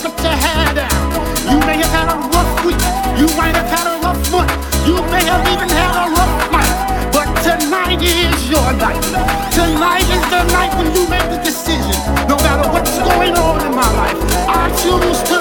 slipped your hair. You may have had a rough week. You might have had a rough month. You may have even had a rough night. But tonight is your night. Tonight is the night when you make the decision. No matter what's going on in my life, I choose to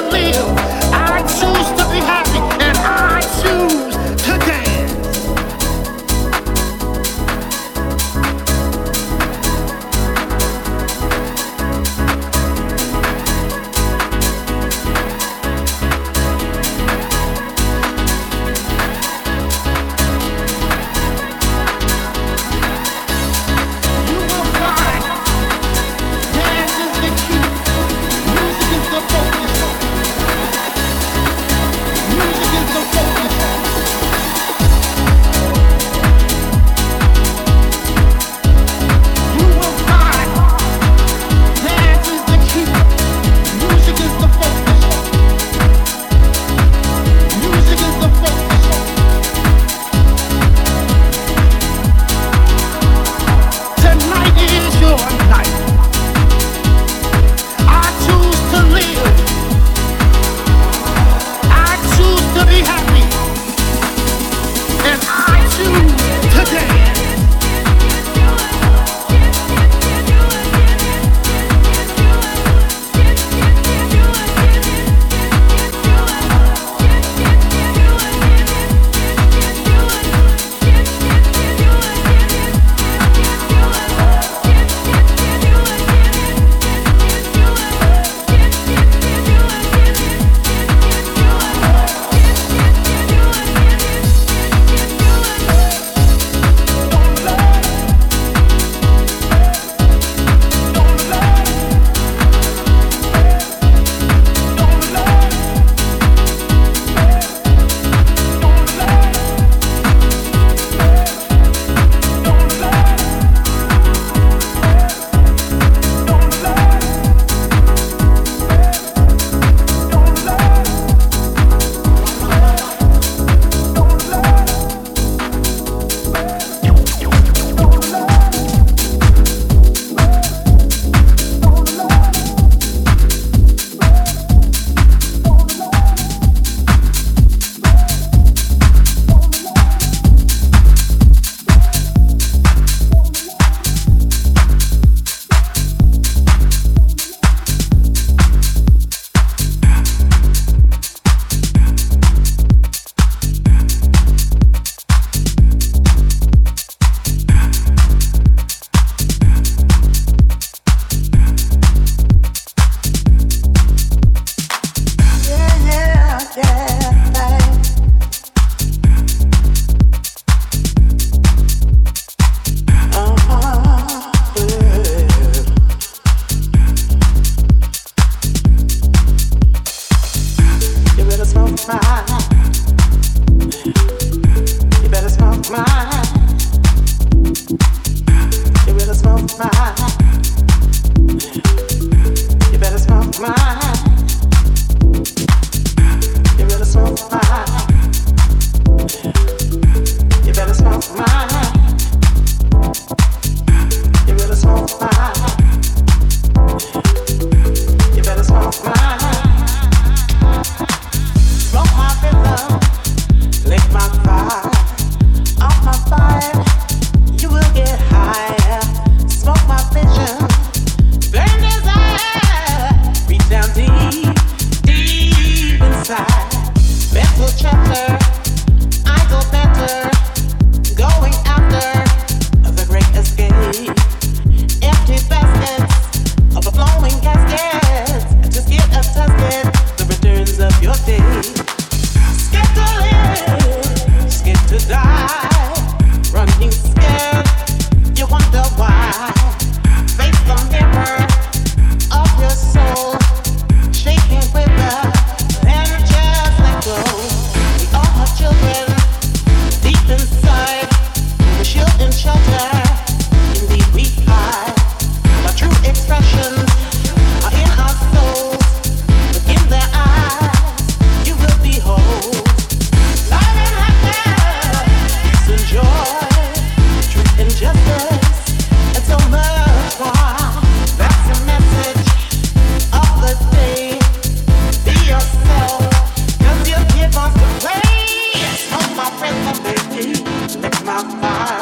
my mind.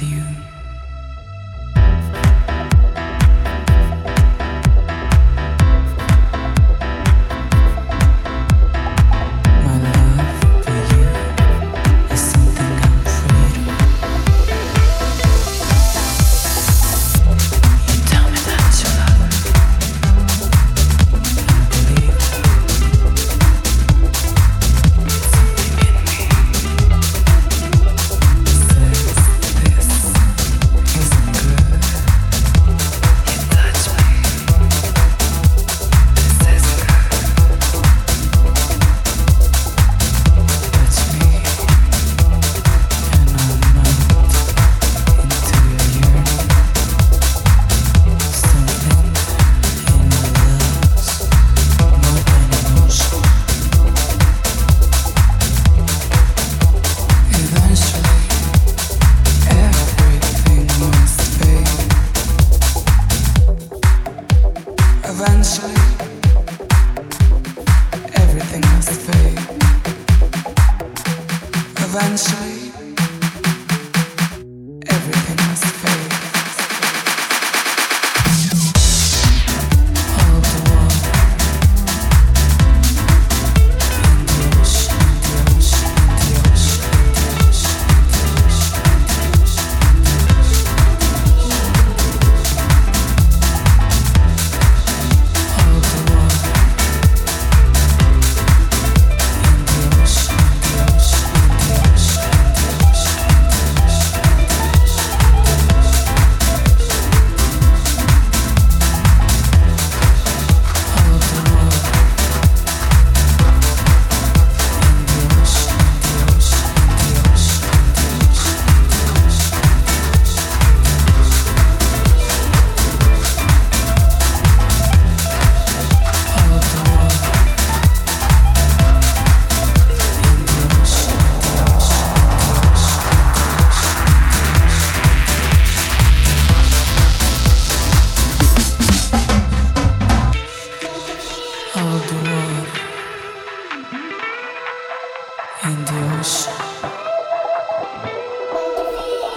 This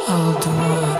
I'll do it.